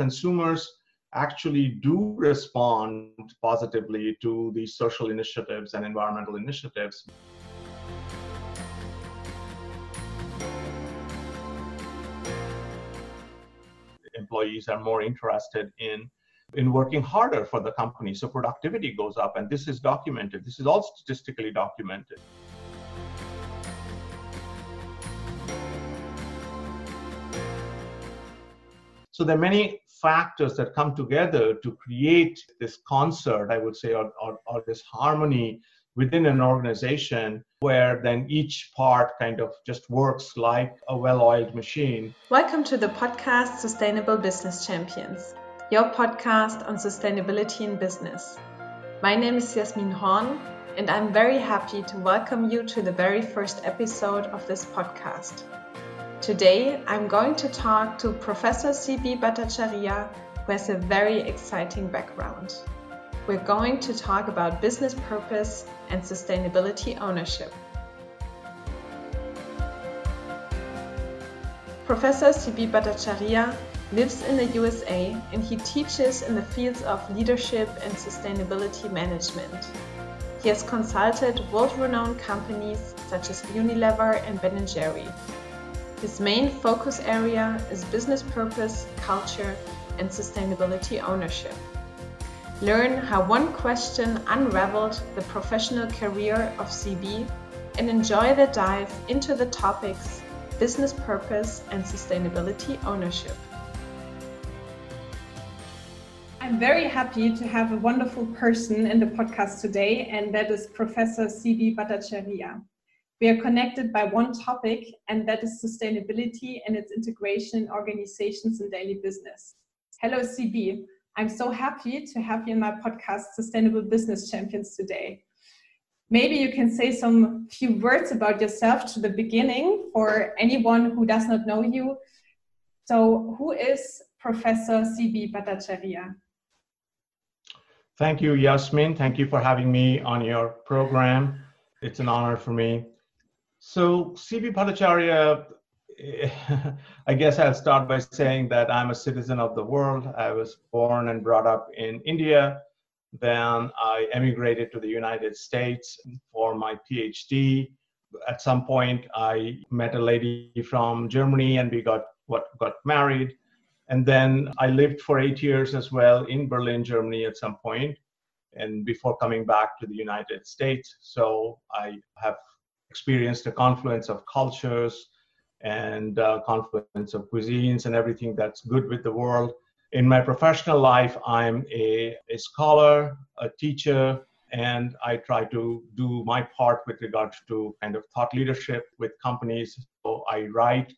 consumers actually do respond positively to these social initiatives and environmental initiatives. Employees are more interested in in working harder for the company so productivity goes up and this is documented this is all statistically documented so there are many factors that come together to create this concert, I would say, or, or, or this harmony within an organization where then each part kind of just works like a well oiled machine. Welcome to the podcast Sustainable Business Champions, your podcast on sustainability in business. My name is Yasmin Horn, and I'm very happy to welcome you to the very first episode of this podcast. Today, I'm going to talk to Professor CB Bhattacharya, who has a very exciting background. We're going to talk about business purpose and sustainability ownership. Professor CB Bhattacharya lives in the USA and he teaches in the fields of leadership and sustainability management. He has consulted world-renowned companies such as Unilever and Ben & Jerry his main focus area is business purpose, culture, and sustainability ownership. Learn how one question unraveled the professional career of CB and enjoy the dive into the topics business purpose and sustainability ownership. I'm very happy to have a wonderful person in the podcast today, and that is Professor CB Bhattacharya. We are connected by one topic, and that is sustainability and its integration in organizations and daily business. Hello, CB. I'm so happy to have you in my podcast, Sustainable Business Champions, today. Maybe you can say some few words about yourself to the beginning for anyone who does not know you. So, who is Professor CB Bhattacharya? Thank you, Yasmin. Thank you for having me on your program. It's an honor for me. So, CB Bhattacharya, I guess I'll start by saying that I'm a citizen of the world. I was born and brought up in India. Then I emigrated to the United States for my PhD. At some point, I met a lady from Germany and we got what got married. And then I lived for eight years as well in Berlin, Germany at some point, and before coming back to the United States. So I have experienced a confluence of cultures and uh, confluence of cuisines and everything that's good with the world. In my professional life, I'm a, a scholar, a teacher, and I try to do my part with regards to kind of thought leadership with companies. So I write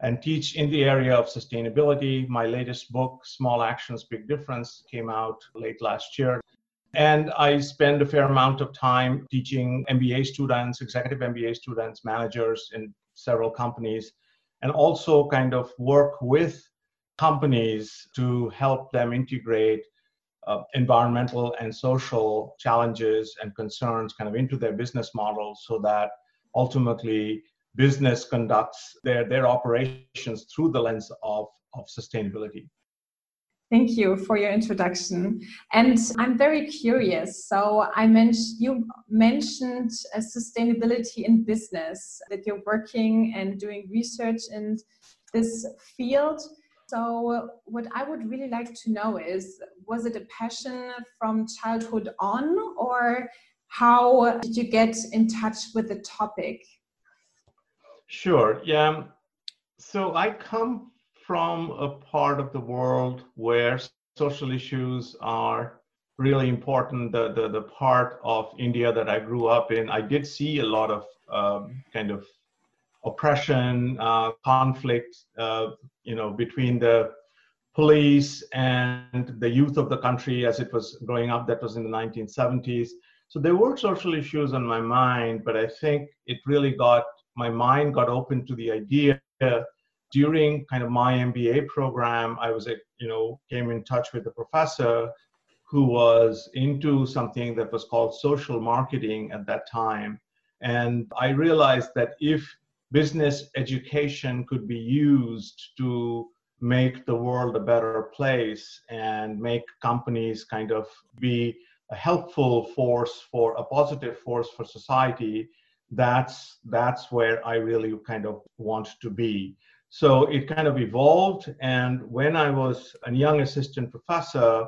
and teach in the area of sustainability. My latest book, Small Actions, Big Difference, came out late last year. And I spend a fair amount of time teaching MBA students, executive MBA students, managers in several companies, and also kind of work with companies to help them integrate uh, environmental and social challenges and concerns kind of into their business models so that ultimately business conducts their, their operations through the lens of, of sustainability. Thank you for your introduction. And I'm very curious. So I mentioned you mentioned uh, sustainability in business that you're working and doing research in this field. So what I would really like to know is was it a passion from childhood on or how did you get in touch with the topic? Sure. Yeah. So I come from a part of the world where social issues are really important. The, the, the part of India that I grew up in, I did see a lot of um, kind of oppression, uh, conflict, uh, you know, between the police and the youth of the country as it was growing up. That was in the 1970s. So there were social issues on my mind, but I think it really got my mind got open to the idea during kind of my MBA program, I was, you know, came in touch with a professor who was into something that was called social marketing at that time. And I realized that if business education could be used to make the world a better place and make companies kind of be a helpful force for a positive force for society that's that's where i really kind of want to be so it kind of evolved and when i was a young assistant professor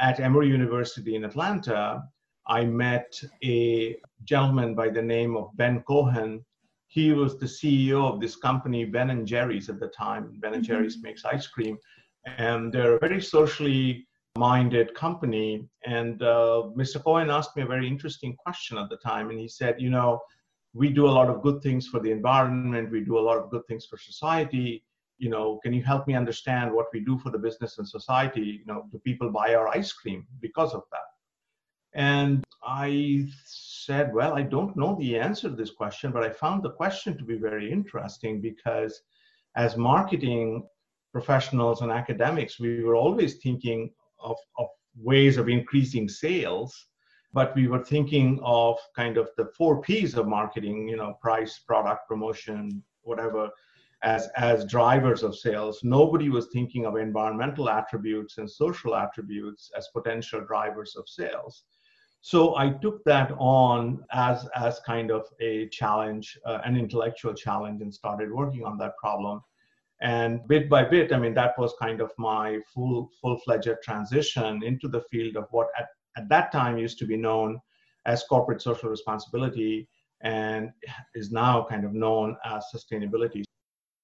at emory university in atlanta i met a gentleman by the name of ben cohen he was the CEO of this company, Ben and Jerry's at the time. Ben and mm-hmm. Jerry's makes ice cream, and they're a very socially minded company. And uh, Mr. Cohen asked me a very interesting question at the time, and he said, you know, we do a lot of good things for the environment, we do a lot of good things for society. You know, can you help me understand what we do for the business and society? You know, do people buy our ice cream because of that? And I said, Well, I don't know the answer to this question, but I found the question to be very interesting because as marketing professionals and academics, we were always thinking of, of ways of increasing sales, but we were thinking of kind of the four P's of marketing, you know, price, product, promotion, whatever, as, as drivers of sales. Nobody was thinking of environmental attributes and social attributes as potential drivers of sales. So I took that on as as kind of a challenge, uh, an intellectual challenge, and started working on that problem. And bit by bit, I mean, that was kind of my full full-fledged transition into the field of what at, at that time used to be known as corporate social responsibility and is now kind of known as sustainability.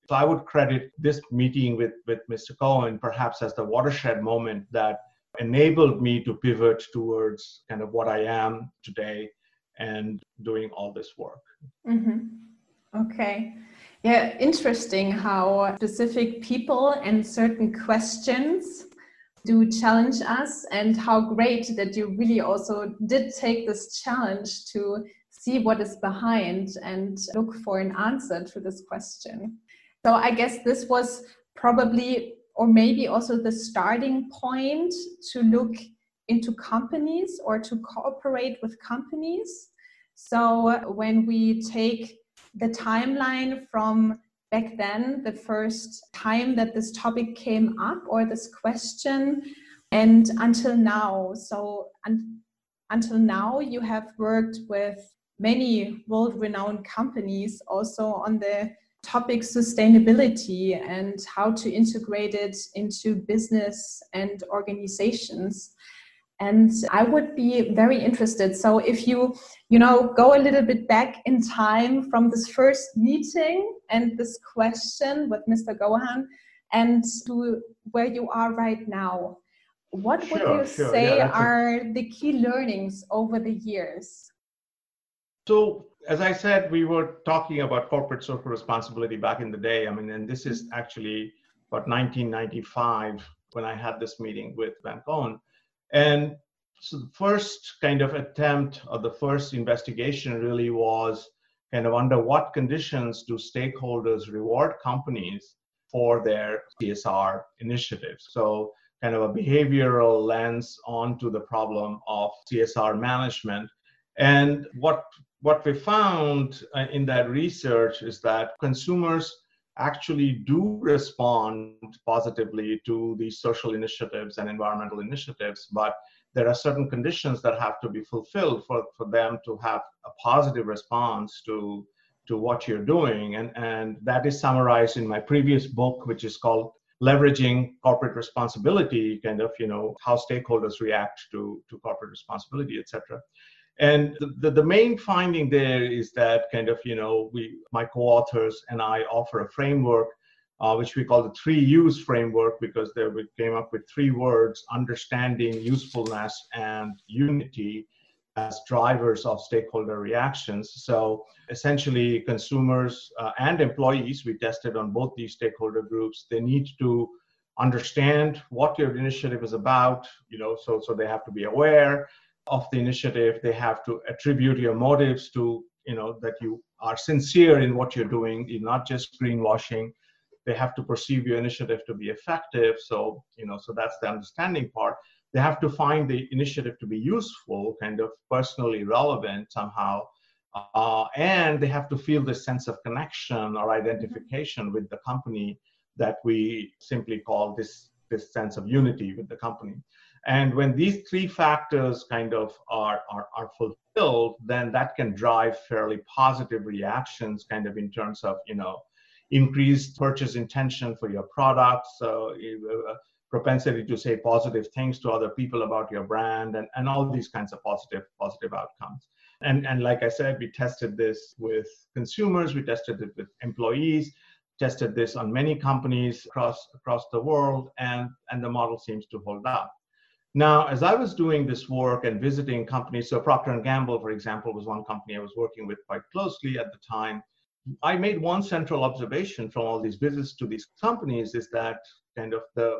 So I would credit this meeting with, with Mr. Cohen perhaps as the watershed moment that enabled me to pivot towards kind of what I am today and doing all this work. Mm-hmm. Okay. Yeah, interesting how specific people and certain questions do challenge us, and how great that you really also did take this challenge to see what is behind and look for an answer to this question. So, I guess this was probably or maybe also the starting point to look into companies or to cooperate with companies. So when we take the timeline from back then, the first time that this topic came up or this question, and until now, so un- until now, you have worked with many world renowned companies also on the topic sustainability and how to integrate it into business and organizations and i would be very interested so if you you know go a little bit back in time from this first meeting and this question with mr cohen and to where you are right now what sure, would you sure. say yeah, are a... the key learnings over the years so as I said, we were talking about corporate social responsibility back in the day. I mean, and this is actually about 1995 when I had this meeting with Ben Cohen. And so the first kind of attempt or the first investigation really was kind of under what conditions do stakeholders reward companies for their CSR initiatives? So kind of a behavioral lens onto the problem of CSR management. And what what we found uh, in that research is that consumers actually do respond positively to these social initiatives and environmental initiatives, but there are certain conditions that have to be fulfilled for, for them to have a positive response to, to what you're doing. And, and that is summarized in my previous book, which is called Leveraging Corporate Responsibility, kind of, you know, how stakeholders react to, to corporate responsibility, et cetera. And the, the, the, main finding there is that kind of, you know, we, my co-authors and I offer a framework, uh, which we call the three use framework because there we came up with three words, understanding, usefulness, and unity as drivers of stakeholder reactions. So essentially consumers uh, and employees, we tested on both these stakeholder groups, they need to understand what your initiative is about, you know, so, so they have to be aware, of the initiative they have to attribute your motives to you know that you are sincere in what you're doing. You're not just greenwashing. They have to perceive your initiative to be effective. So you know so that's the understanding part. They have to find the initiative to be useful kind of personally relevant somehow. Uh, and they have to feel this sense of connection or identification with the company that we simply call this this sense of unity with the company. And when these three factors kind of are, are, are fulfilled, then that can drive fairly positive reactions kind of in terms of, you know, increased purchase intention for your products, so uh, propensity to say positive things to other people about your brand and, and all these kinds of positive positive outcomes. And and like i said we tested this with consumers we tested it with employees tested this on many companies across across the world and and the model seems to hold up now as i was doing this work and visiting companies so procter and gamble for example was one company i was working with quite closely at the time i made one central observation from all these visits to these companies is that kind of the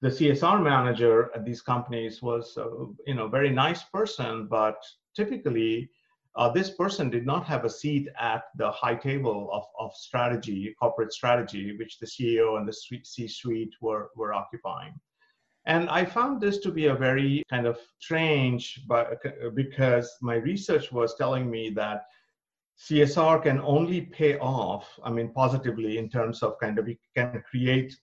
the csr manager at these companies was a, you know very nice person but typically uh, this person did not have a seat at the high table of, of strategy, corporate strategy, which the CEO and the C-suite were, were occupying. And I found this to be a very kind of strange, but uh, because my research was telling me that CSR can only pay off, I mean, positively in terms of kind of it can create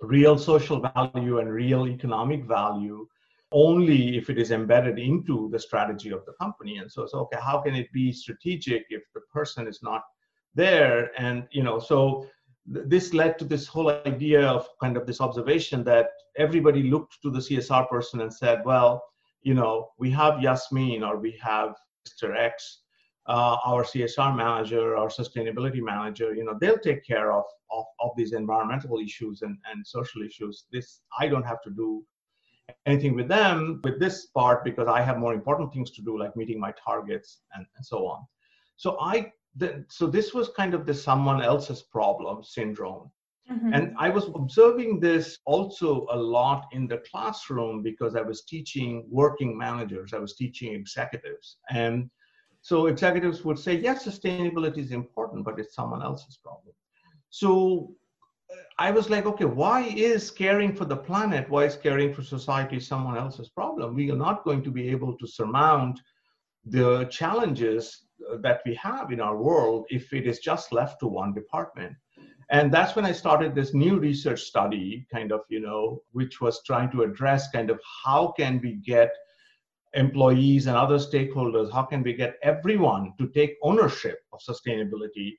real social value and real economic value only if it is embedded into the strategy of the company. And so it's okay, how can it be strategic if the person is not there? And you know, so this led to this whole idea of kind of this observation that everybody looked to the CSR person and said, well, you know, we have Yasmin or we have Mr. X, uh, our CSR manager, our sustainability manager, you know, they'll take care of, of, of these environmental issues and, and social issues. This I don't have to do anything with them with this part because I have more important things to do, like meeting my targets and, and so on. So I the, so this was kind of the someone else's problem syndrome. Mm-hmm. And I was observing this also a lot in the classroom because I was teaching working managers, I was teaching executives. And so executives would say, yes, sustainability is important, but it's someone else's problem. So I was like, okay, why is caring for the planet, why is caring for society someone else's problem? We are not going to be able to surmount the challenges that we have in our world if it is just left to one department. And that's when I started this new research study, kind of, you know, which was trying to address kind of how can we get employees and other stakeholders, how can we get everyone to take ownership of sustainability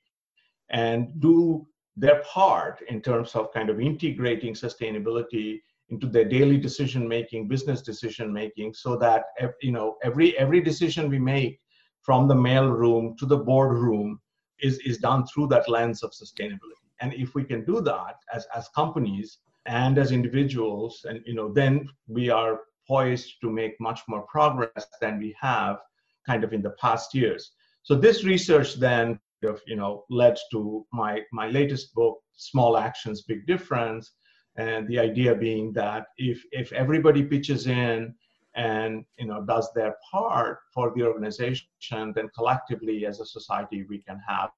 and do their part in terms of kind of integrating sustainability into their daily decision making business decision making so that you know every every decision we make from the mail room to the boardroom is is done through that lens of sustainability. And if we can do that as as companies and as individuals and you know then we are poised to make much more progress than we have kind of in the past years. So this research then of you know led to my my latest book small actions big difference. And the idea being that if if everybody pitches in and you know does their part for the organization then collectively as a society we can have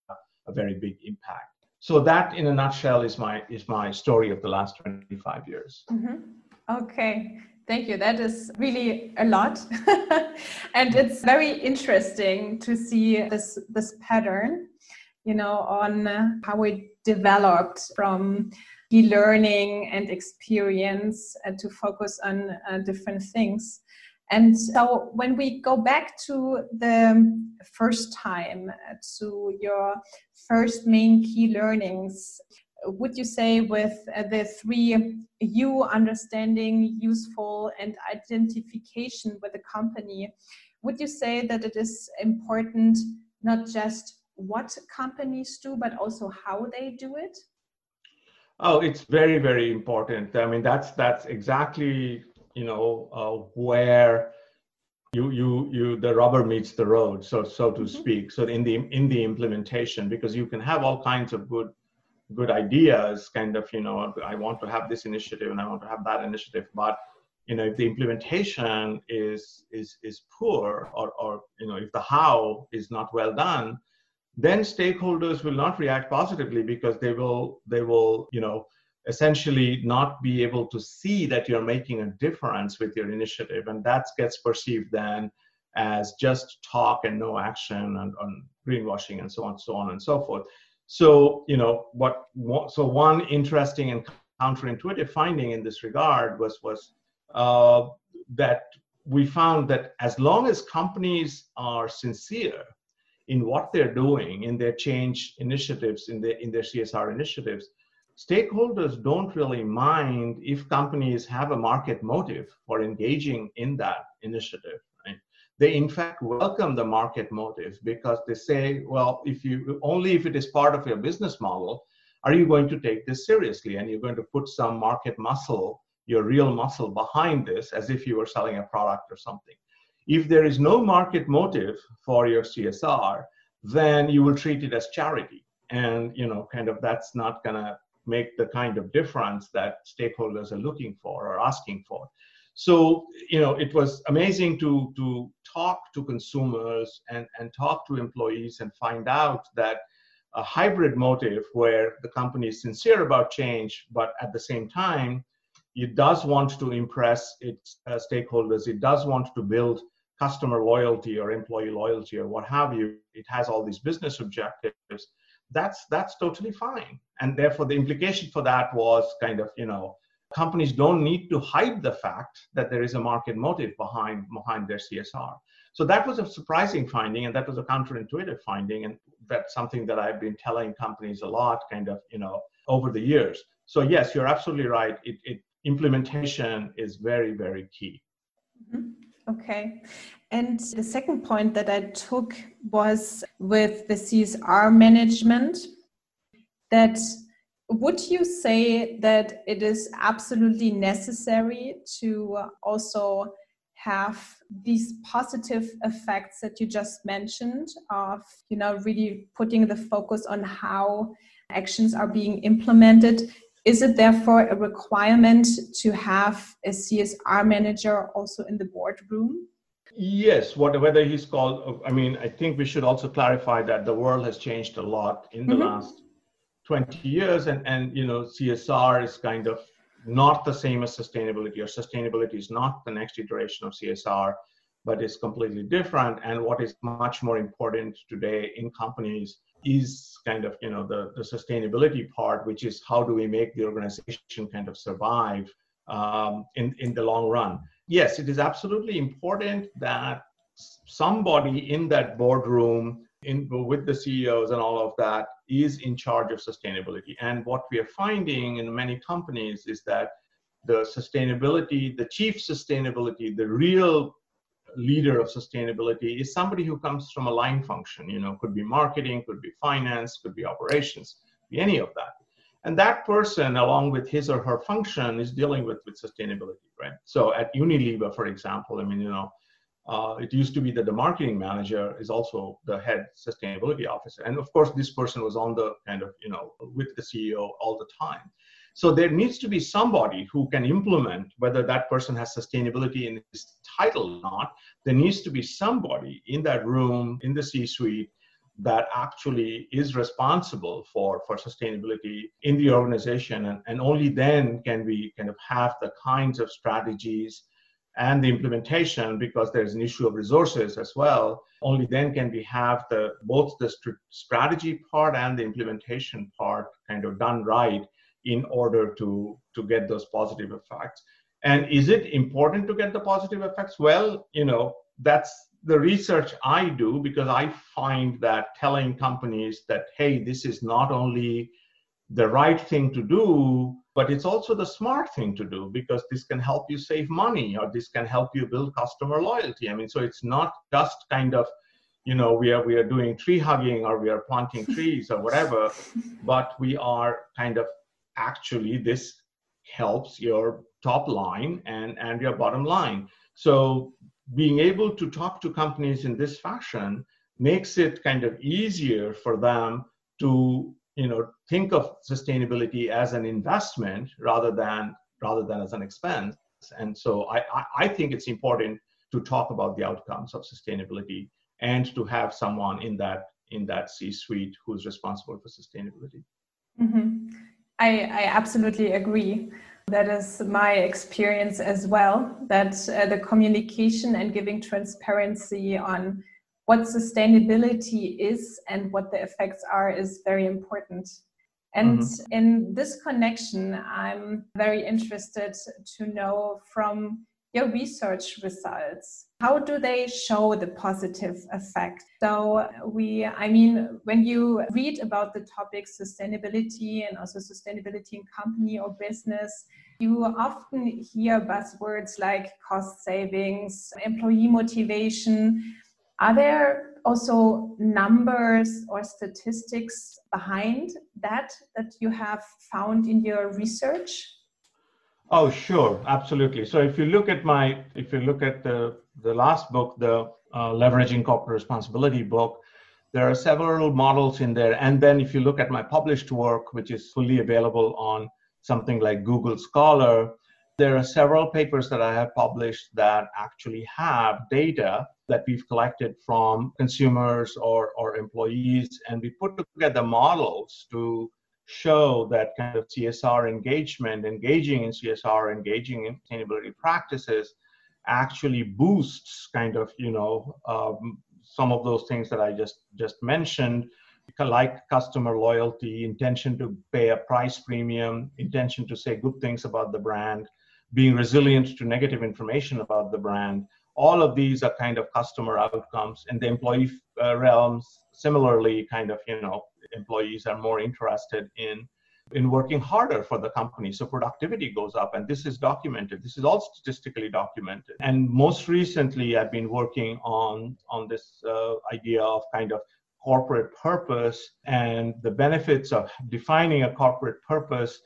a very big impact so that in a nutshell is my is my story of the last 25 years mm-hmm. okay Thank you. That is really a lot. and it's very interesting to see this, this pattern, you know, on how it developed from e-learning and experience uh, to focus on uh, different things. And so when we go back to the first time, uh, to your first main key learnings, would you say with uh, the three you understanding, useful, and identification with the company, would you say that it is important not just what companies do, but also how they do it? Oh, it's very, very important. I mean, that's that's exactly you know uh, where you you you the rubber meets the road, so so to mm-hmm. speak. So in the in the implementation, because you can have all kinds of good good ideas kind of you know i want to have this initiative and i want to have that initiative but you know if the implementation is is is poor or or you know if the how is not well done then stakeholders will not react positively because they will they will you know essentially not be able to see that you're making a difference with your initiative. And that gets perceived then as just talk and no action and on greenwashing and so on so on and so forth. So, you know, what, so one interesting and counterintuitive finding in this regard was, was uh, that we found that as long as companies are sincere in what they're doing in their change initiatives, in their, in their CSR initiatives, stakeholders don't really mind if companies have a market motive for engaging in that initiative they in fact welcome the market motive because they say well if you only if it is part of your business model are you going to take this seriously? And you're going to put some market muscle your real muscle behind this as if you were selling a product or something if there is no market motive for your csr then you will treat it as charity. And you know kind of that's not going to make the kind of difference that stakeholders are looking for or asking for. So you know it was amazing to to talk to consumers and and talk to employees and find out that a hybrid motive where the company is sincere about change but at the same time it does want to impress its uh, stakeholders. It does want to build customer loyalty or employee loyalty or what have you it has all these business objectives that's that's totally fine and therefore the implication for that was kind of you know companies don't need to hide the fact that there is a market motive behind behind their CSR. So that was a surprising finding, and that was a counterintuitive finding, and that's something that I've been telling companies a lot, kind of, you know, over the years. So yes, you're absolutely right. It, it implementation is very, very key. Mm-hmm. Okay. And the second point that I took was with the CSR management that would you say that it is absolutely necessary to uh, also have these positive effects that you just mentioned of you know really putting the focus on how actions are being implemented is it therefore a requirement to have a csr manager also in the boardroom yes whether he's called i mean i think we should also clarify that the world has changed a lot in the mm-hmm. last 20 years and and you know csr is kind of not the same as sustainability or sustainability is not the next iteration of csr but it's completely different and what is much more important today in companies is kind of you know the, the sustainability part which is how do we make the organization kind of survive um, in in the long run yes it is absolutely important that somebody in that boardroom in, with the CEOs and all of that is in charge of sustainability. And what we are finding in many companies is that the sustainability, the chief sustainability, the real leader of sustainability is somebody who comes from a line function, you know, could be marketing, could be finance, could be operations, be any of that. And that person, along with his or her function, is dealing with, with sustainability, right? So at Unilever, for example, I mean, you know, uh, it used to be that the marketing manager is also the head sustainability officer. And of course, this person was on the kind of, you know, with the CEO all the time. So there needs to be somebody who can implement, whether that person has sustainability in his title or not, there needs to be somebody in that room, in the C suite, that actually is responsible for, for sustainability in the organization. And, and only then can we kind of have the kinds of strategies and the implementation because there's an issue of resources as well. Only then can we have the both the st- strategy part and the implementation part kind of done right in order to to get those positive effects. And is it important to get the positive effects? Well you know that's the research i do because i find that telling companies that hey this is not only the right thing to do but it's also the smart thing to do because this can help you save money or this can help you build customer loyalty. I mean so it's not just kind of you know we are we are doing tree hugging or we are planting trees or whatever but we are kind of actually this helps your top line and and your bottom line. So being able to talk to companies in this fashion makes it kind of easier for them to you know think of sustainability as an investment rather than rather than as an expense. And so I, I think it's important to talk about the outcomes of sustainability and to have someone in that in that c-suite who's responsible for sustainability. Mm-hmm. I, I absolutely agree that is my experience as well that uh, the communication and giving transparency on what sustainability is and what the effects are is very important. And mm-hmm. in this connection, I'm very interested to know from your research results how do they show the positive effect? So we i mean when you read about the topic sustainability and also sustainability in company or business you often hear buzzwords like cost savings employee motivation. Are there also numbers or statistics behind that that you have found in your research Oh, sure, absolutely. So if you look at my, if you look at the the last book, the uh, leveraging corporate responsibility book, there are several models in there. And then if you look at my published work, which is fully available on something like Google Scholar, there are several papers that I have published that actually have data that we've collected from consumers or, or employees, and we put together models to show that kind of CSR engagement, engaging in CSR, engaging in sustainability practices, actually boosts kind of you know um, some of those things that I just just mentioned, like customer loyalty, intention to pay a price premium, intention to say good things about the brand, being resilient to negative information about the brand. All of these are kind of customer outcomes, and the employee uh, realms similarly kind of you know employees are more interested in in working harder for the company. So productivity goes up and this is documented. This is all statistically documented. And most recently i've been working on on this uh, idea of kind of corporate purpose and the benefits of defining a corporate purpose.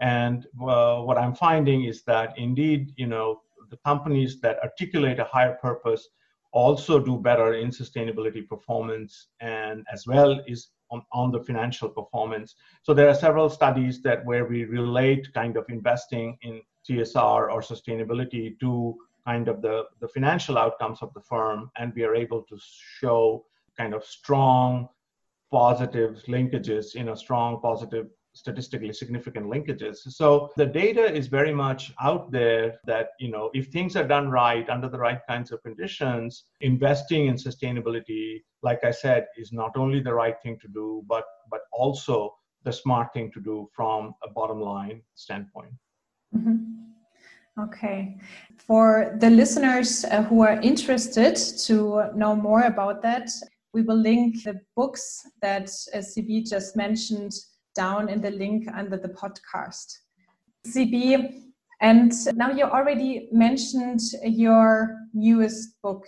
And uh, what i'm finding is that indeed you know the companies that articulate a higher purpose also do better in sustainability performance and as well is on, on the financial performance. So there are several studies that where we relate kind of investing in CSR or sustainability to kind of the, the financial outcomes of the firm, and we are able to show kind of strong positive linkages, you know, strong positive statistically significant linkages. So the data is very much out there that, you know, if things are done right under the right kinds of conditions, investing in sustainability, like I said, is not only the right thing to do, but but also the smart thing to do from a bottom line standpoint. Mm-hmm. Okay. For the listeners uh, who are interested to know more about that, we will link the books that uh, CB just mentioned down in the link under the podcast. CB, and now you already mentioned your newest book,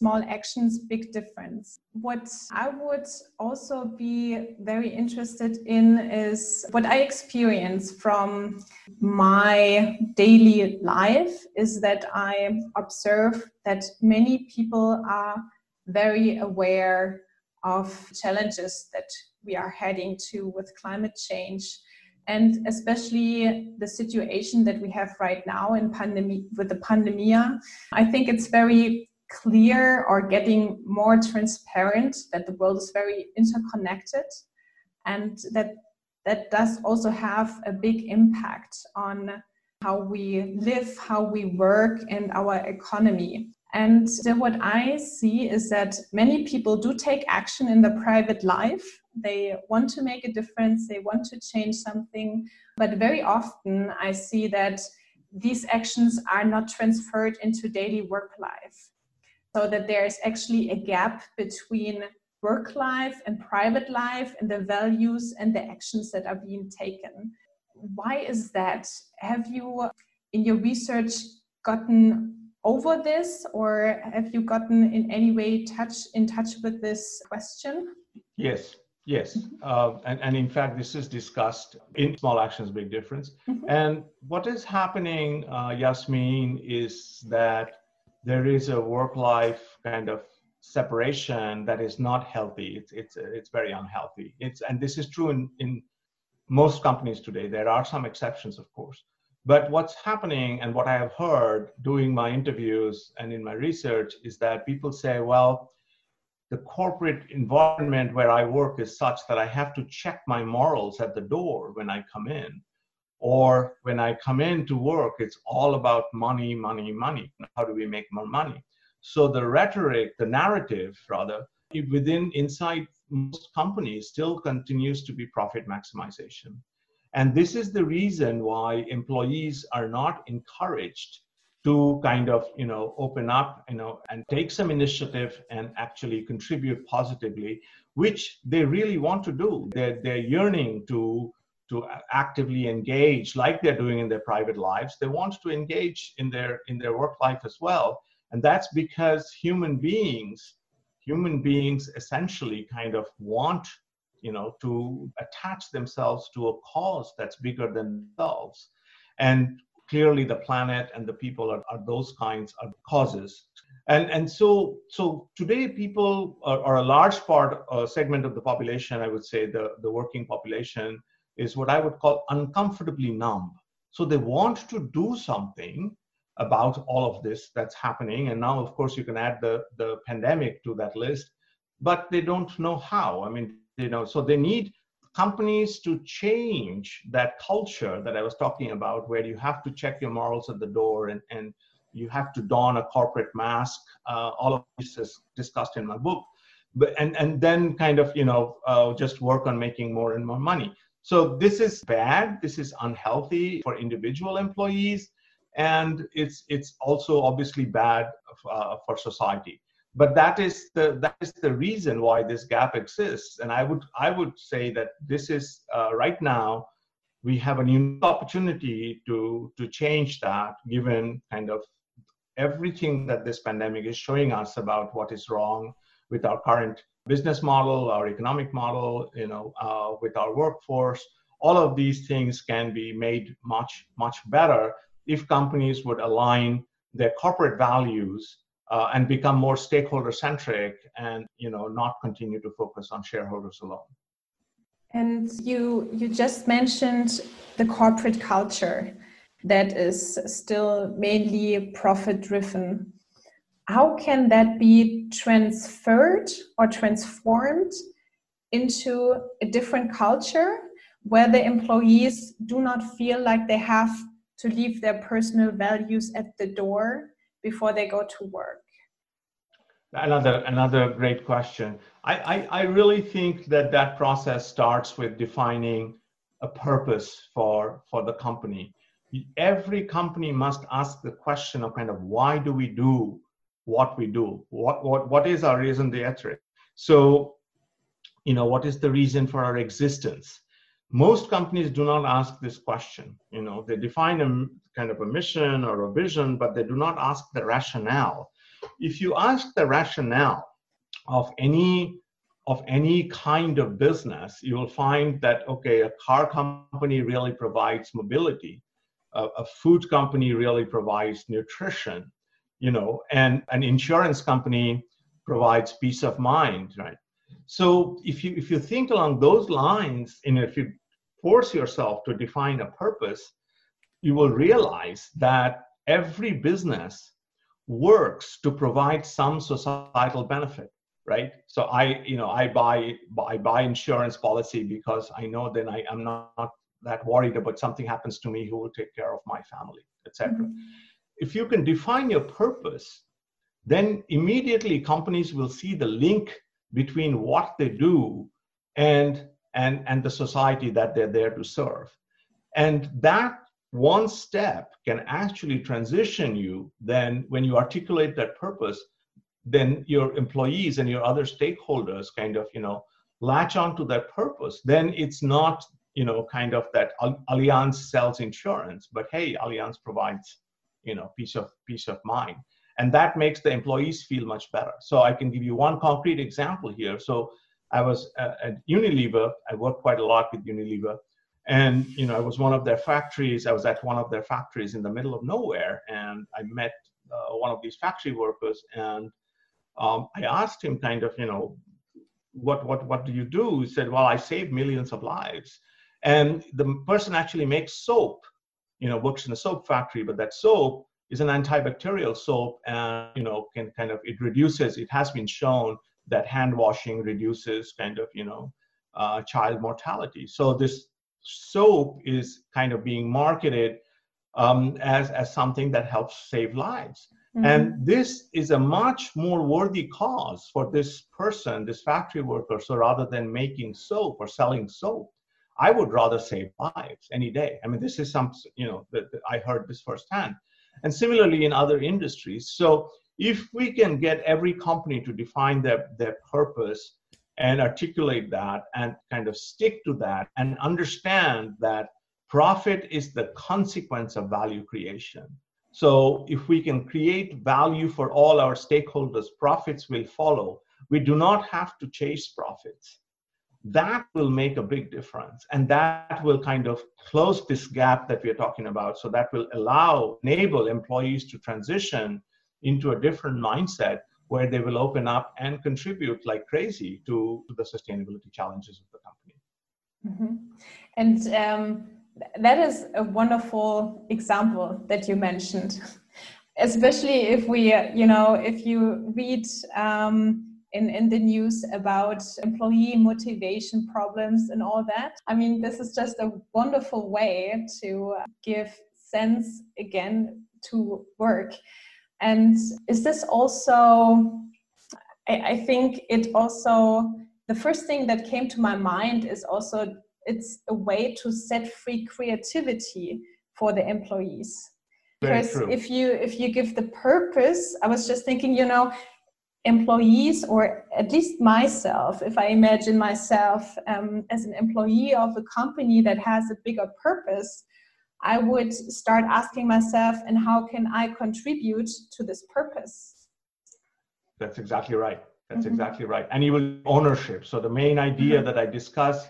Small Actions, Big Difference. What I would also be very interested in is what I experience from my daily life is that I observe that many people are very aware of challenges that we are heading to with climate change and especially the situation that we have right now in pandemic with the pandemia. I think it's very clear or getting more transparent that the world is very interconnected and that that does also have a big impact on how we live how we work and our economy and what I see is that many people do take action in the private life. They want to make a difference, they want to change something. But very often I see that these actions are not transferred into daily work life. So that there is actually a gap between work life and private life and the values and the actions that are being taken. Why is that? Have you, in your research, gotten over this or have you gotten in any way touch in touch with this question? Yes yes. Uh, and, and in fact this is discussed in small actions big difference. Mm-hmm. and what is happening uh, yasmin is that there is a work life kind of separation that is not healthy. It's it's it's very unhealthy. It's and this is true in in most companies today. There are some exceptions of course but what's happening and what I have heard doing my interviews and in my research is that people say, well, the corporate environment where I work is such that I have to check my morals at the door when I come in. Or when I come in to work, it's all about money, money, money. How do we make more money? So the rhetoric, the narrative rather, within inside most companies still continues to be profit maximization. And this is the reason why employees are not encouraged to kind of you know open up you know and take some initiative and actually contribute positively which they really want to do. They're, they're yearning to to actively engage like they're doing in their private lives. They want to engage in their in their work life as well. And that's because human beings human beings essentially kind of want you know to attach themselves to a cause that's bigger than themselves. And clearly the planet and the people are, are those kinds of causes. And and so so today people are, are a large part a segment of the population i would say the the working population is what i would call uncomfortably numb. So they want to do something about all of this that's happening. And now of course you can add the the pandemic to that list but they don't know how. I mean you know so they need companies to change that culture that I was talking about, where you have to check your morals at the door and, and you have to don a corporate mask. Uh, all of this is discussed in my book. But, and, and then kind of, you know, uh, just work on making more and more money. So this is bad. This is unhealthy for individual employees. And it's, it's also obviously bad uh, for society but that is the that is the reason why this gap exists. And i would i would say that this is uh, right now we have a new opportunity to to change that given kind of everything that this pandemic is showing us about what is wrong with our current business model our economic model you know uh, with our workforce. All of these things can be made much much better if companies would align their corporate values uh, and become more stakeholder centric and you know not continue to focus on shareholders alone. And you you just mentioned the corporate culture that is still mainly profit driven how can that be transferred or transformed into a different culture where the employees do not feel like they have to leave their personal values at the door before they go to work? Another another great question. I, I, I really think that that process starts with defining a purpose for for the company. Every company must ask the question of kind of why do we do what we do? What what what is our raison d'être? So, you know, what is the reason for our existence? Most companies do not ask this question. You know they define a kind of a mission or a vision but they do not ask the rationale. If you ask the rationale of any of any kind of business you will find that okay a car company really provides mobility a, a food company really provides nutrition you know and an insurance company provides peace of mind right? So if you if you think along those lines, and if you force yourself to define a purpose, you will realize that every business works to provide some societal benefit right so i you know i buy i buy insurance policy because i know then i am not that worried about something happens to me who will take care of my family etc mm-hmm. if you can define your purpose then immediately companies will see the link between what they do and and and the society that they're there to serve and that one step can actually transition you then when you articulate that purpose then your employees and your other stakeholders kind of you know latch onto that purpose then it's not you know kind of that allianz sells insurance but hey allianz provides you know peace of peace of mind and that makes the employees feel much better. So I can give you one concrete example here. So I was at Unilever. I worked quite a lot with Unilever, and you know I was one of their factories. I was at one of their factories in the middle of nowhere, and I met uh, one of these factory workers, and um, I asked him kind of, you know, what what what do you do? He said, well, I save millions of lives, and the person actually makes soap. You know, works in a soap factory, but that soap is an antibacterial soap and you know can kind of it reduces it has been shown that hand washing reduces kind of you know uh, child mortality so this soap is kind of being marketed um, as as something that helps save lives Mm-hmm. And this is a much more worthy cause for this person, this factory worker. So rather than making soap or selling soap, I would rather save lives any day. I mean, this is some, you know, that, that I heard this firsthand. And similarly in other industries. So if we can get every company to define their, their purpose and articulate that and kind of stick to that and understand that profit is the consequence of value creation so if we can create value for all our stakeholders, profits will follow. We do not have to chase profits. That will make a big difference. And that will kind of close this gap that we are talking about. So that will allow, enable employees to transition into a different mindset where they will open up and contribute like crazy to, the sustainability challenges of the company. Mm-hmm. And um, that is a wonderful example that you mentioned especially if we you know if you read um, in, in the news about employee motivation problems and all that i mean this is just a wonderful way to give sense again to work and is this also I, I think it also the first thing that came to my mind is also it's a way to set free creativity for the employees. Because if you if you give the purpose i was just thinking you know employees or at least myself if i imagine myself um, as an employee of a company that has a bigger purpose i would start asking myself and how can i contribute to this purpose that's exactly right that's mm-hmm. exactly right and even ownership so the main idea mm-hmm. that i discuss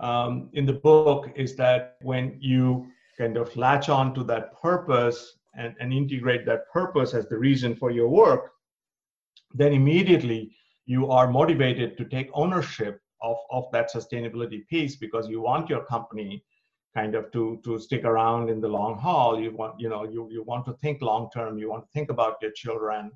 um, in the book is that when you kind of latch on to that purpose and, and integrate that purpose as the reason for your work, then immediately you are motivated to take ownership of, of that sustainability piece because you want your company kind of to to stick around in the long haul you want you know you, you want to think long term you want to think about your children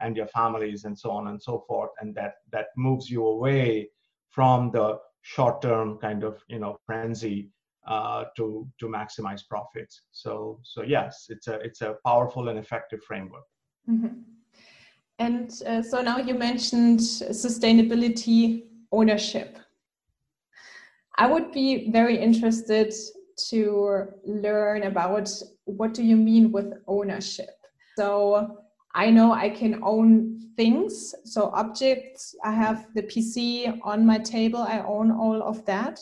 and your families and so on and so forth and that that moves you away from the short-term kind of you know frenzy uh, to to maximize profits. So so yes, it's a it's a powerful and effective framework. Mm-hmm. And uh, so now you mentioned sustainability ownership. I would be very interested to learn about what do you mean with ownership. So I know I can own things, so objects. I have the PC on my table, I own all of that.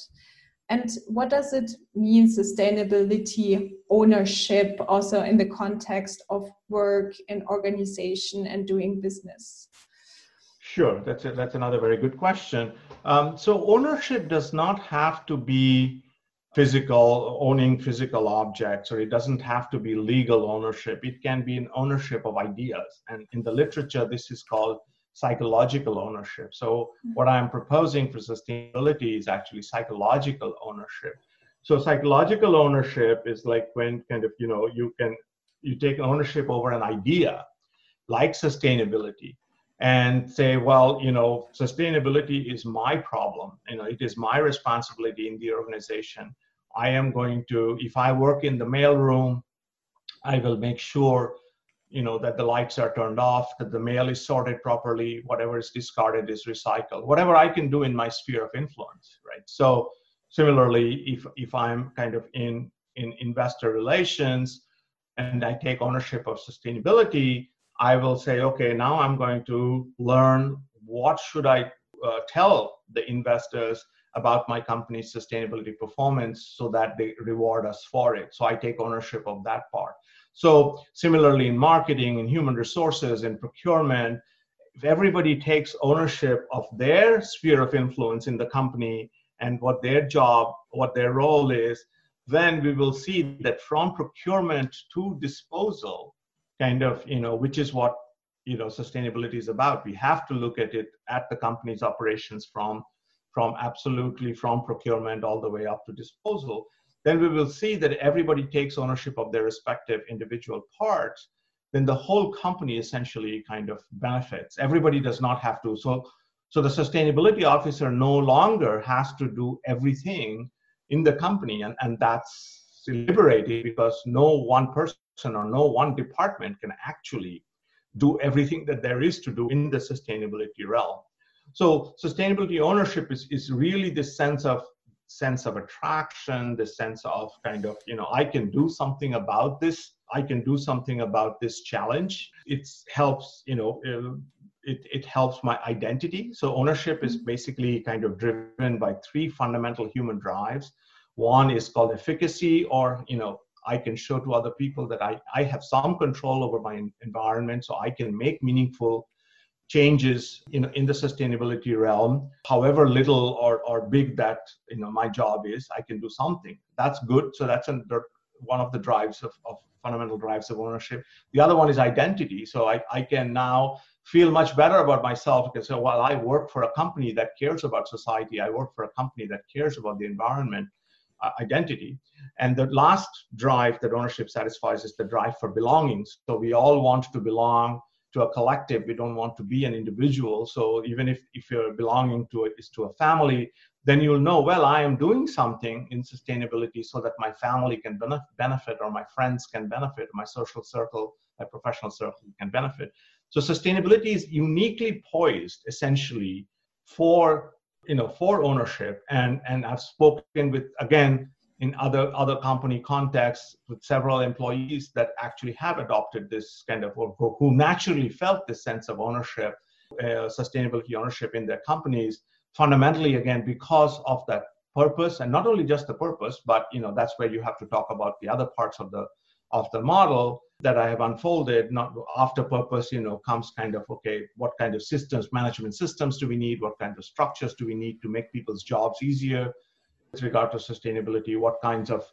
And what does it mean, sustainability ownership, also in the context of work and organization and doing business? Sure, that's, a, that's another very good question. Um, so, ownership does not have to be physical owning physical objects or it doesn't have to be legal ownership. It can be an ownership of ideas. And in the literature this is called psychological ownership. So mm-hmm. what i'm proposing for sustainability is actually psychological ownership. So psychological ownership is like when kind of you know you can you take ownership over an idea like sustainability and say well you know sustainability is my problem. You know it is my responsibility in the organization. I am going to if i work in the mail room i will make sure you know that the lights are turned off that the mail is sorted properly whatever is discarded is recycled whatever i can do in my sphere of influence right? So similarly if if i'm kind of in in investor relations and i take ownership of sustainability I will say, okay, now I'm going to learn what should I uh, tell the investors about my company's sustainability performance so that they reward us for it. So I take ownership of that part. So similarly in marketing, in human resources, in procurement, if everybody takes ownership of their sphere of influence in the company and what their job, what their role is, then we will see that from procurement to disposal, kind of you know which is what you know sustainability is about. We have to look at it at the company's operations from from absolutely from procurement all the way up to disposal. Then we will see that everybody takes ownership of their respective individual parts. Then the whole company essentially kind of benefits. Everybody does not have to. So so the sustainability officer no longer has to do everything in the company and and that's liberating because no one person or no one department can actually do everything that there is to do in the sustainability realm. So sustainability ownership is, is really this sense of sense of attraction, the sense of kind of, you know, I can do something about this. I can do something about this challenge. It helps, you know, uh, it, it helps my identity. So ownership is basically kind of driven by three fundamental human drives. One is called efficacy, or, you know, I can show to other people that I, I have some control over my environment, so I can make meaningful changes in, in the sustainability realm however little or, or big that you know my job is i can do something. That's good so that's one of the drives of, of fundamental drives of ownership. The other one is identity so I, I can now feel much better about myself because so while i work for a company that cares about society i work for a company that cares about the environment Uh, identity. And the last drive that ownership satisfies is the drive for belonging. So we all want to belong to a collective. We don't want to be an individual. So even if if you're belonging to it is to a family then you'll know well i am doing something in sustainability so that my family can benefit or my friends can benefit my social circle my professional circle can benefit. So sustainability is uniquely poised essentially for you know for ownership. And and i've spoken with again in other other company contexts with several employees that actually have adopted this kind of or who naturally felt this sense of ownership uh, sustainability ownership in their companies fundamentally again because of that purpose. And not only just the purpose but you know that's where you have to talk about the other parts of the of the model that i have unfolded not after purpose you know comes kind of okay what kind of systems management systems do we need? What kind of structures do we need to make people's jobs easier? With regard to sustainability, what kinds of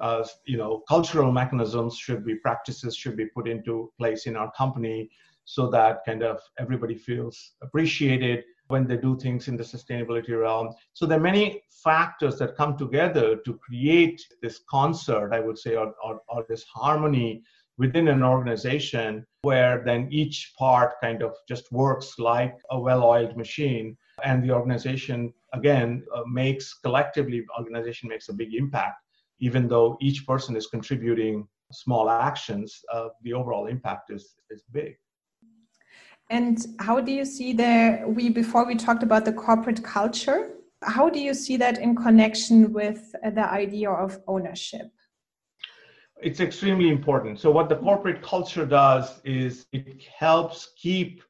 uh, you know cultural mechanisms should be practices should be put into place in our company so that kind of everybody feels appreciated when they do things in the sustainability realm. So there are many factors that come together to create this concert i would say or, or, or this harmony within an organization where then each part kind of just works like a well-oiled machine. And the organization again uh, makes collectively organization makes a big impact. Even though each person is contributing small actions uh, the overall impact is is big. And how do you see there we before we talked about the corporate culture how do you see that in connection with the idea of ownership it's extremely important so what the corporate culture does is it helps keep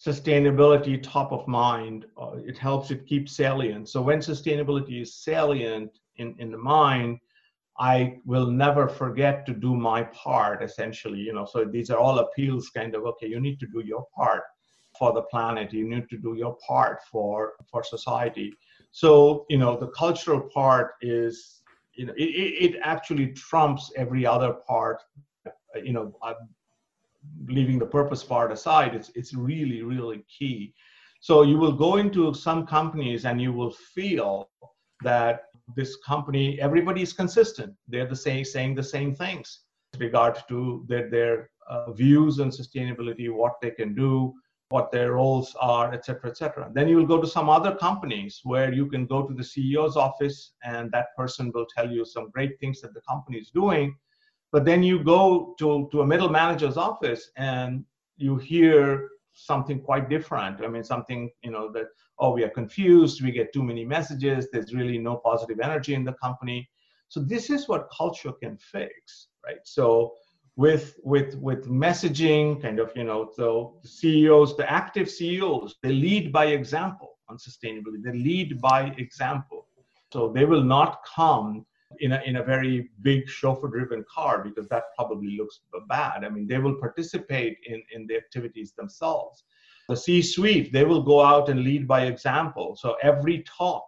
sustainability top of mind. Uh, it helps it keep salient. So when sustainability is salient in, in the mind, I will never forget to do my part, essentially. You know, so these are all appeals kind of, okay, you need to do your part for the planet, you need to do your part for for society. So, you know, the cultural part is, you know, it, it actually trumps every other part. You know, I'm leaving the purpose part aside, it's, it's really, really key. So you will go into some companies and you will feel that this company, everybody is consistent. They're the same, saying the same things with regard to their, their uh, views on sustainability, what they can do, what their roles are, et cetera, et cetera. Then you will go to some other companies where you can go to the CEO's office and that person will tell you some great things that the company is doing but then you go to, to a middle manager's office and you hear something quite different. I mean, something, you know, that, oh, we are confused, we get too many messages, there's really no positive energy in the company. So this is what culture can fix, right? So with with with messaging, kind of, you know, so the CEOs, the active CEOs, they lead by example on sustainability. They lead by example. So they will not come in a, in a very big chauffeur driven car because that probably looks bad. I mean, they will participate in, in the activities themselves. The C suite, they will go out and lead by example. So every talk,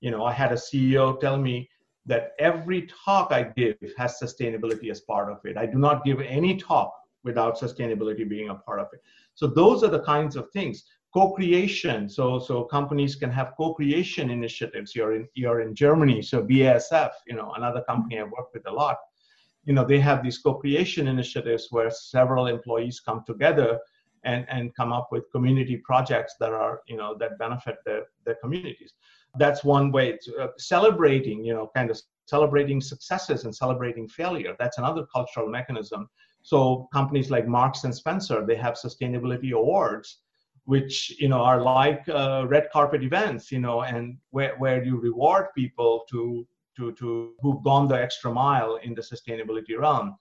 you know, I had a CEO tell me that every talk I give has sustainability as part of it. I do not give any talk without sustainability being a part of it. So those are the kinds of things co-creation. So so companies can have co-creation initiatives. You're in you're in Germany, so BASF, you know, another company I work with a lot. You know, they have these co-creation initiatives where several employees come together and and come up with community projects that are you know that benefit their their communities. That's one way. To, uh, celebrating, you know, kind of celebrating successes and celebrating failure. That's another cultural mechanism. So companies like Marks and Spencer, they have sustainability awards, which you know are like uh, red carpet events, you know, and where, where you reward people to to to who've gone the extra mile in the sustainability realm.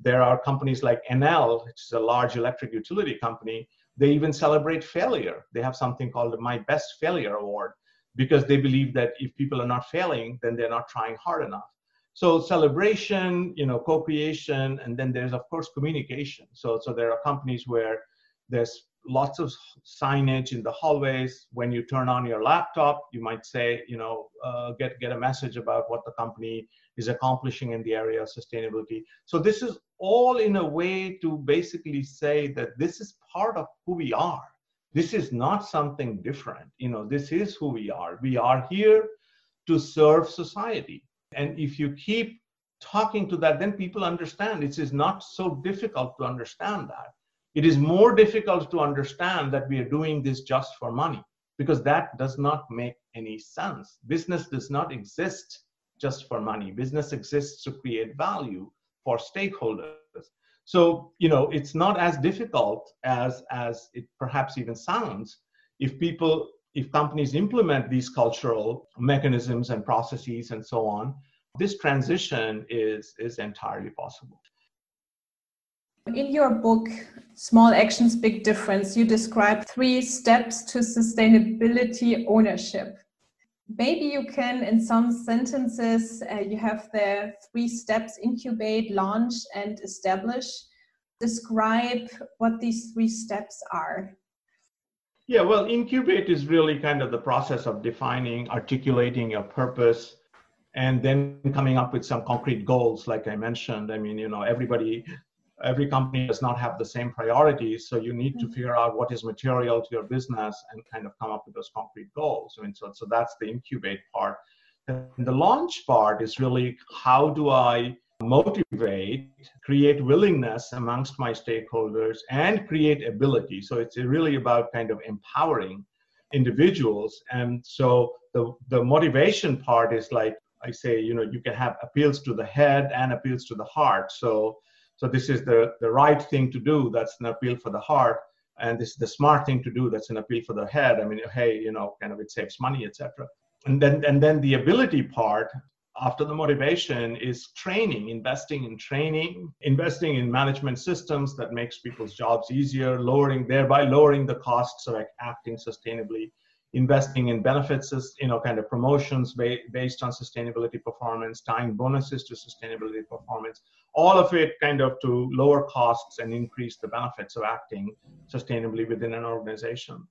There are companies like Enel, which is a large electric utility company. They even celebrate failure. They have something called the My Best Failure Award because they believe that if people are not failing, then they're not trying hard enough. So celebration, you know, co-creation, and then there's of course communication. So so there are companies where there's lots of signage in the hallways. When you turn on your laptop, you might say, you know, uh, get get a message about what the company is accomplishing in the area of sustainability. So this is all in a way to basically say that this is part of who we are. This is not something different. You know, this is who we are. We are here to serve society. And if you keep talking to that, then people understand it is not so difficult to understand that. It is more difficult to understand that we are doing this just for money because that does not make any sense. Business does not exist just for money. Business exists to create value for stakeholders. So, you know, it's not as difficult as as it perhaps even sounds if people if companies implement these cultural mechanisms and processes and so on, this transition is, is entirely possible. In your book, Small Actions, Big Difference, you describe three steps to sustainability ownership. Maybe you can, in some sentences, uh, you have the three steps incubate, launch, and establish. Describe what these three steps are. Yeah, well, incubate is really kind of the process of defining, articulating your purpose, and then coming up with some concrete goals, like I mentioned. I mean, you know, everybody, every company does not have the same priorities, so you need to mm-hmm. figure out what is material to your business and kind of come up with those concrete goals. I mean, so so that's the incubate part. And the launch part is really how do I motivate, create willingness amongst my stakeholders, and create ability. So it's really about kind of empowering individuals. And so the, the motivation part is like I say, you know, you can have appeals to the head and appeals to the heart. So so this is the, the right thing to do. That's an appeal for the heart. And this is the smart thing to do. That's an appeal for the head. I mean, hey, you know, kind of it saves money, etc. And then and then the ability part after the motivation is training investing in training investing in management systems that makes people's jobs easier lowering thereby lowering the costs of acting sustainably investing in benefits you know kind of promotions ba- based on sustainability performance tying bonuses to sustainability performance all of it kind of to lower costs and increase the benefits of acting sustainably within an organization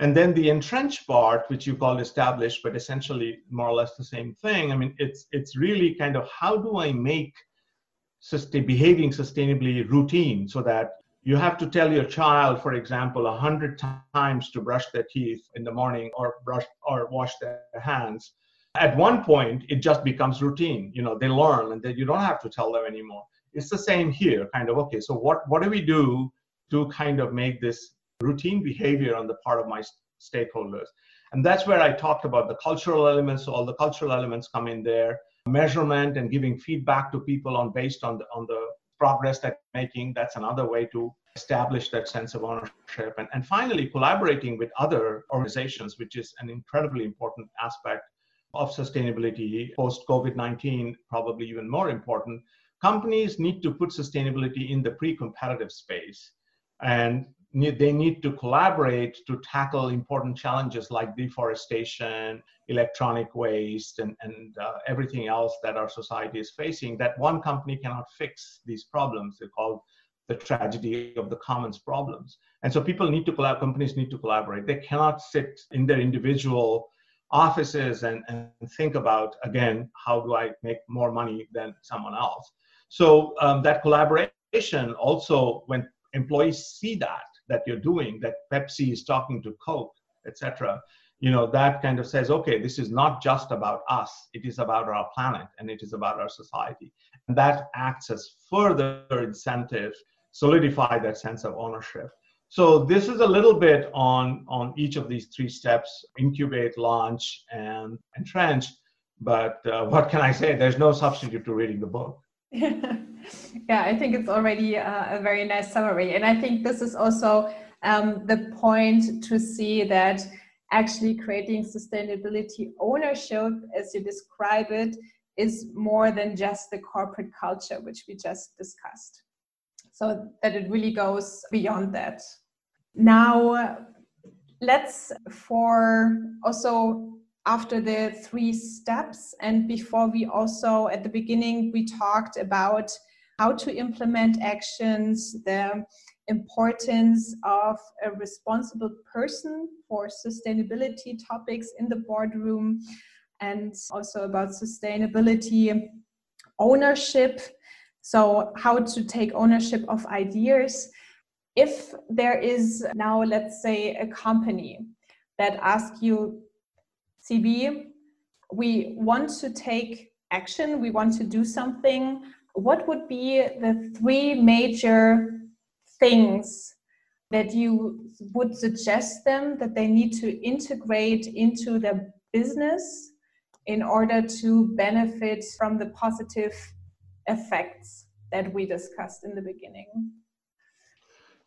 and then the entrenched part, which you call established, but essentially more or less the same thing. I mean, it's it's really kind of how do I make sustain, behaving sustainably routine so that you have to tell your child, for example, a hundred times to brush their teeth in the morning or brush or wash their hands. At one point, it just becomes routine. You know, they learn, and then you don't have to tell them anymore. It's the same here, kind of. Okay, so what what do we do to kind of make this routine behavior on the part of my stakeholders. And that's where I talked about the cultural elements. So all the cultural elements come in there, measurement and giving feedback to people on based on the on the progress that making. That's another way to establish that sense of ownership. And, and finally, collaborating with other organizations, which is an incredibly important aspect of sustainability post COVID 19, probably even more important. Companies need to put sustainability in the pre competitive space. And they need to collaborate to tackle important challenges like deforestation, electronic waste, and, and uh, everything else that our society is facing. That one company cannot fix these problems. They're called the tragedy of the commons problems. And so people need to collaborate, companies need to collaborate. They cannot sit in their individual offices and, and think about, again, how do I make more money than someone else? So um, that collaboration also, when employees see that, that you're doing, that Pepsi is talking to Coke, etc., you know, that kind of says, okay, this is not just about us, it is about our planet and it is about our society. And that acts as further incentive, solidify that sense of ownership. So this is a little bit on, on each of these three steps, incubate, launch, and entrench. but uh, what can I say? There's no substitute to reading the book. yeah, I think it's already a, a, very nice summary. And I think this is also um, the point to see that actually creating sustainability ownership, as you describe it, is more than just the corporate culture, which we just discussed. So that it really goes beyond that. Now, let's for also after the three steps and before we also at the beginning we talked about how to implement actions the importance of a responsible person for sustainability topics in the boardroom and also about sustainability ownership so how to take ownership of ideas. If there is now let's say a company that asks you cb we want to take action we want to do something. What would be the three major things that you would suggest them that they need to integrate into their business in order to benefit from the positive effects that we discussed in the beginning?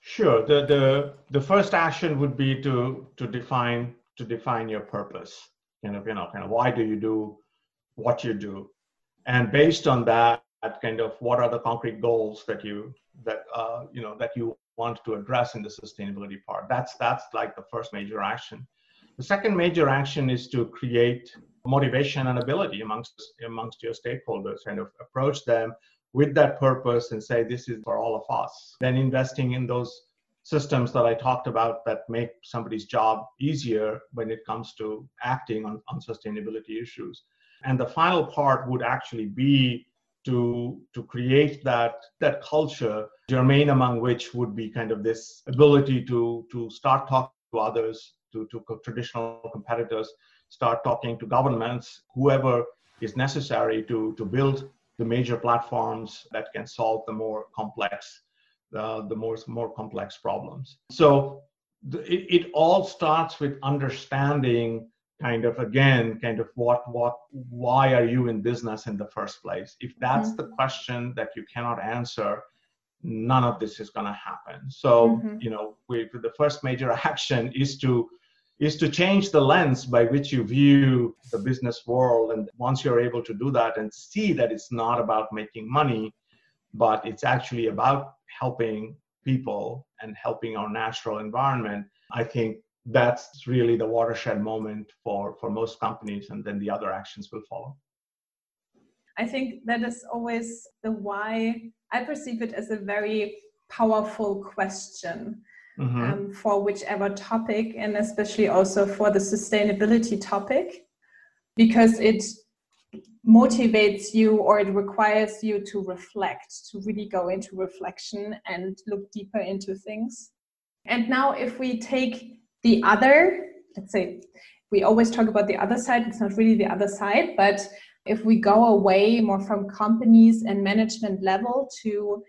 Sure. The, the, the first action would be to, to define to define your purpose. Kind of, you know, kind of why do you do what you do? And based on that, kind of what are the concrete goals that you that uh, you know that you want to address in the sustainability part. That's that's like the first major action. The second major action is to create motivation and ability amongst amongst your stakeholders and approach them with that purpose and say this is for all of us. Then investing in those systems that I talked about that make somebody's job easier when it comes to acting on, on sustainability issues. And the final part would actually be to to create that that culture germane among which would be kind of this ability to to start talking to others to to traditional competitors start talking to governments whoever is necessary to to build the major platforms that can solve the more complex uh, the more more complex problems so the, it, it all starts with understanding kind of again kind of what what why are you in business in the first place if that's mm-hmm. the question that you cannot answer none of this is going to happen so mm-hmm. you know we, the first major action is to is to change the lens by which you view the business world. And once you're able to do that and see that it's not about making money but it's actually about helping people and helping our natural environment i think that's really the watershed moment for for most companies and then the other actions will follow. I think that is always the why. I perceive it as a very powerful question mm-hmm. um, for whichever topic and especially also for the sustainability topic because it motivates you or it requires you to reflect to really go into reflection and look deeper into things and now if we take the other, let's say, we always talk about the other side, it's not really the other side, but if we go away more from companies and management level to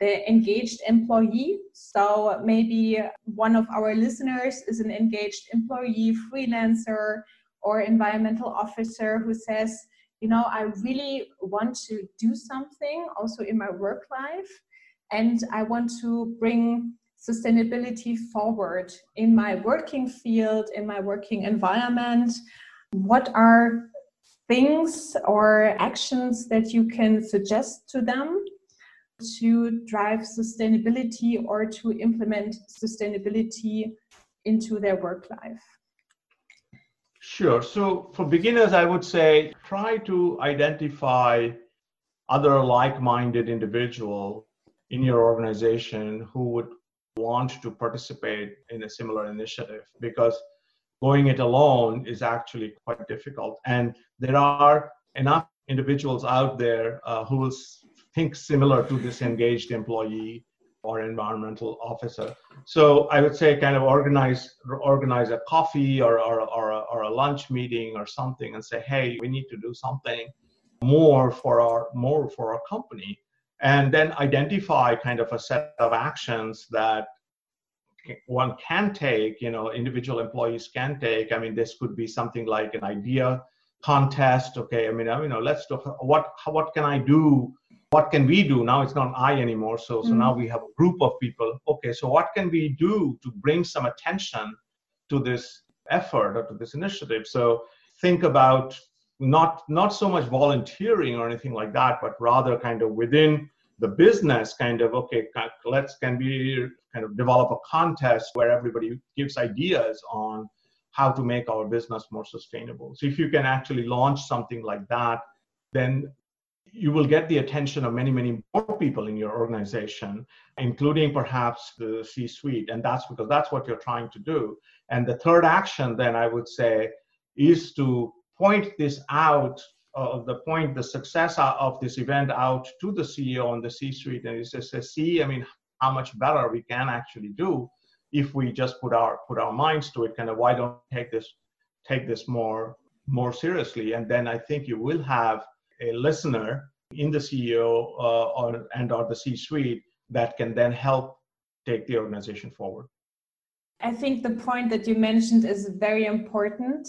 the engaged employee. So maybe one of our listeners is an engaged employee, freelancer, or environmental officer who says, you know, I really want to do something also in my work life, and I want to bring sustainability forward in my working field, in my working environment? What are things or actions that you can suggest to them to drive sustainability or to implement sustainability into their work life? Sure. So for beginners, I would say try to identify other like minded individuals in your organization who would want to participate in a similar initiative because going it alone is actually quite difficult. And there are enough individuals out there uh, who will think similar to this engaged employee or environmental officer. So I would say kind of organize organize a coffee or, or, or, a, or a lunch meeting or something and say, hey, we need to do something more for our more for our company and then identify kind of a set of actions that one can take you know individual employees can take i mean this could be something like an idea contest. Okay, I mean, you know, let's do what what can I do? What can we do? Now it's not I anymore. So so mm now we have a group of people. Okay, so what can we do to bring some attention to this effort or to this initiative? So think about not not so much volunteering or anything like that, but rather kind of within the business kind of okay let's can we kind of develop a contest where everybody gives ideas on how to make our business more sustainable so if you can actually launch something like that then you will get the attention of many many more people in your organization including perhaps the c suite and that's because that's what you're trying to do and the third action then i would say is to point this out of the point the success of this event out to the CEO and the C-suite, and he says, "See, I mean, how much better we can actually do if we just put our put our minds to it. Kind of, why don't take this take this more more seriously?" And then I think you will have a listener in the CEO uh, or and or the C-suite that can then help take the organization forward. I think the point that you mentioned is very important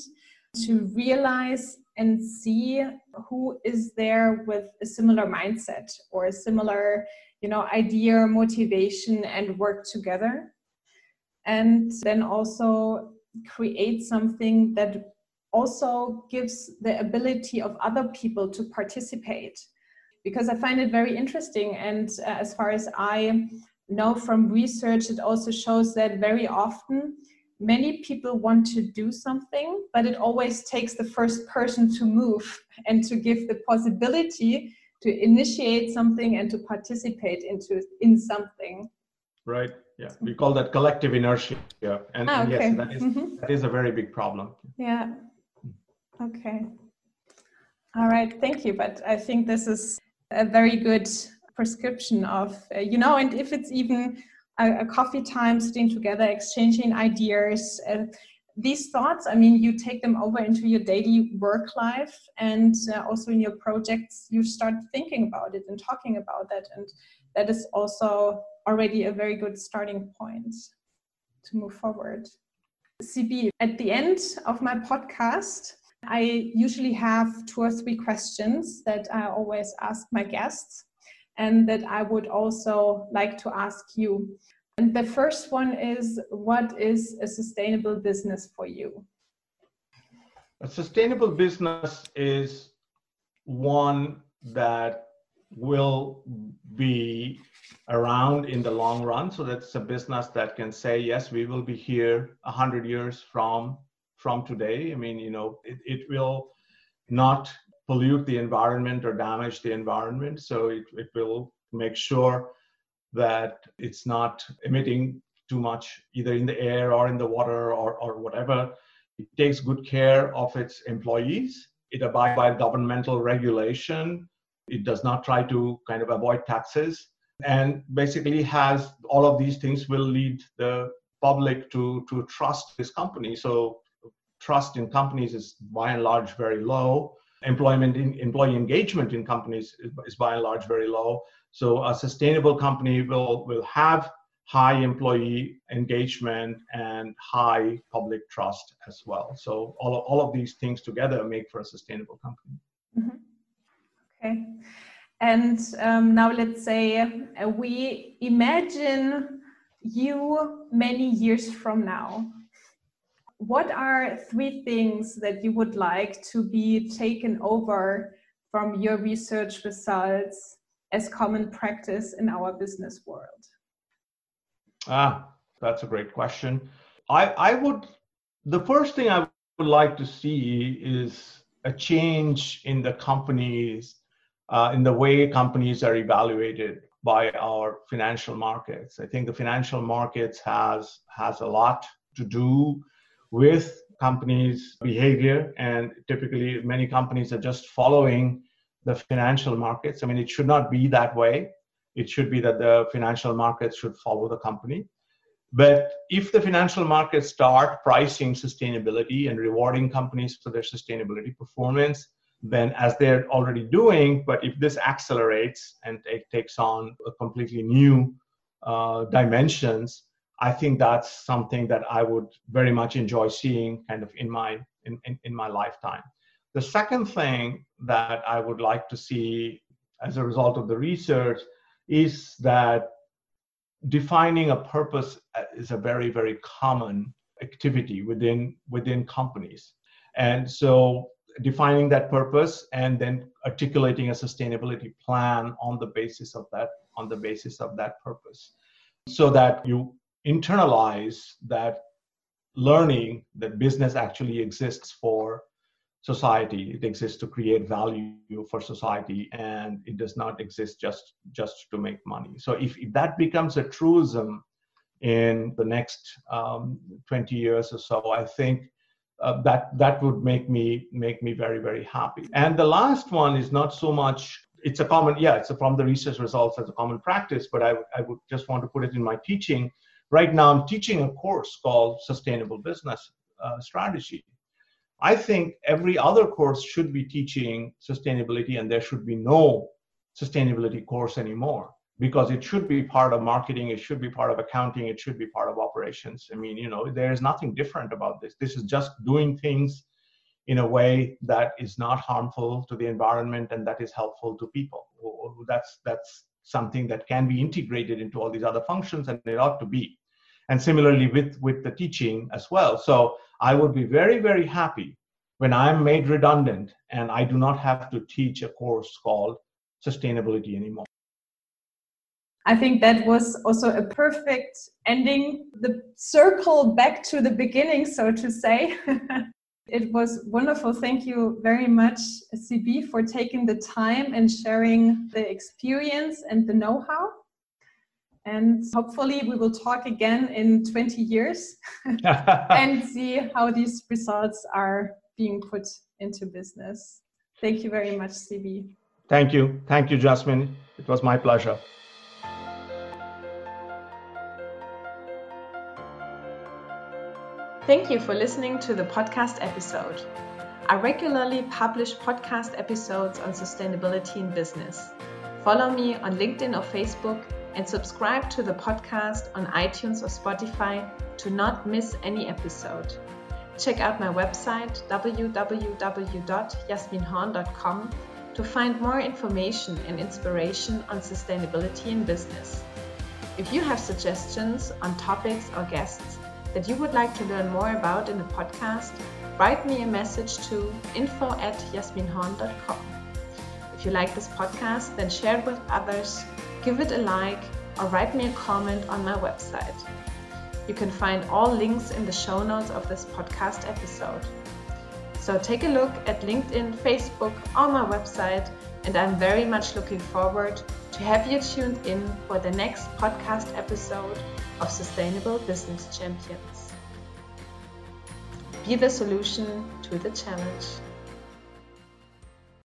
to realize and see who is there with a similar mindset or a similar you know idea motivation and work together and then also create something that also gives the ability of other people to participate because i find it very interesting and uh, as far as i know from research it also shows that very often many people want to do something, but it always takes the first person to move and to give the possibility to initiate something and to participate into in something. Right. Yeah. We call that collective inertia. Yeah. And, ah, okay. yes, that is, mm-hmm. that is a very big problem. Yeah. Okay. All right. Thank you. But I think this is a very good prescription of, uh, you know, and if it's even a, a coffee time, sitting together, exchanging ideas. Uh, these thoughts, I mean, you take them over into your daily work life and uh, also in your projects, you start thinking about it and talking about that. And that is also already a very good starting point to move forward. CB, at the end of my podcast, I usually have two or three questions that I always ask my guests and that I would also like to ask you. And the first one is what is a sustainable business for you? A sustainable business is one that will be around in the long run. So that's a business that can say, yes, we will be here a hundred years from from today. I mean, you know, it, it will not pollute the environment or damage the environment. So it, it will make sure that it's not emitting too much either in the air or in the water or, or whatever. It takes good care of its employees. It abides by governmental regulation. It does not try to kind of avoid taxes. And basically has all of these things will lead the public to, to trust this company. So trust in companies is by and large very low employment in, employee engagement in companies is, by and large very low. So a sustainable company will will have high employee engagement and high public trust as well. So all of, all of these things together make for a sustainable company. Mm-hmm. Okay. And um, now let's say uh, we imagine you many years from now what are three things that you would like to be taken over from your research results as common practice in our business world? Ah, that's a great question. I, I would, the first thing I would like to see is a change in the companies, uh, in the way companies are evaluated by our financial markets. I think the financial markets has has a lot to do with companies' behavior. And typically, many companies are just following the financial markets. I mean, it should not be that way. It should be that the financial markets should follow the company. But if the financial markets start pricing sustainability and rewarding companies for their sustainability performance, then as they're already doing, but if this accelerates and it takes on a completely new uh, dimensions, I think that's something that I would very much enjoy seeing kind of in my in, in, in my lifetime. The second thing that I would like to see as a result of the research is that defining a purpose uh, is a very, very common activity within within companies. And so defining that purpose and then articulating a sustainability plan on the basis of that on the basis of that purpose so that you internalize that learning that business actually exists for society. It exists to create value for society and it does not exist just just to make money. So if, if that becomes a truism in the next um, 20 years or so i think uh, that that would make me make me very very happy. And the last one is not so much it's a common yeah it's a, from the research results as a common practice but I, I would just want to put it in my teaching right now i'm teaching a course called sustainable business uh, strategy. I think every other course should be teaching sustainability and there should be no sustainability course anymore because it should be part of marketing it should be part of accounting it should be part of operations. I mean you know there is nothing different about this. This is just doing things in a way that is not harmful to the environment and that is helpful to people. That's that's something that can be integrated into all these other functions and it ought to be and similarly with with the teaching as well so i would be very very happy when i'm made redundant and i do not have to teach a course called sustainability anymore I think that was also a perfect ending, the circle back to the beginning, so to say. it was wonderful. Thank you very much, CB, for taking the time and sharing the experience and the know how. And hopefully, we will talk again in 20 years and see how these results are being put into business. Thank you very much, CB. Thank you. Thank you, Jasmin. It was my pleasure. Thank you for listening to the podcast episode. I regularly publish podcast episodes on sustainability in business. Follow me on LinkedIn or Facebook and subscribe to the podcast on iTunes or Spotify to not miss any episode. Check out my website www.jasminhorn.com to find more information and inspiration on sustainability in business. If you have suggestions on topics or guests, that you would like to learn more about in the podcast, write me a message to info at jasminhorn.com. If you like this podcast, then share it with others, give it a like, or write me a comment on my website. You can find all links in the show notes of this podcast episode. So take a look at LinkedIn, Facebook, or my website, and I'm very much looking forward to have you tuned in for the next podcast episode of Sustainable Business Champions. Be the solution to the challenge.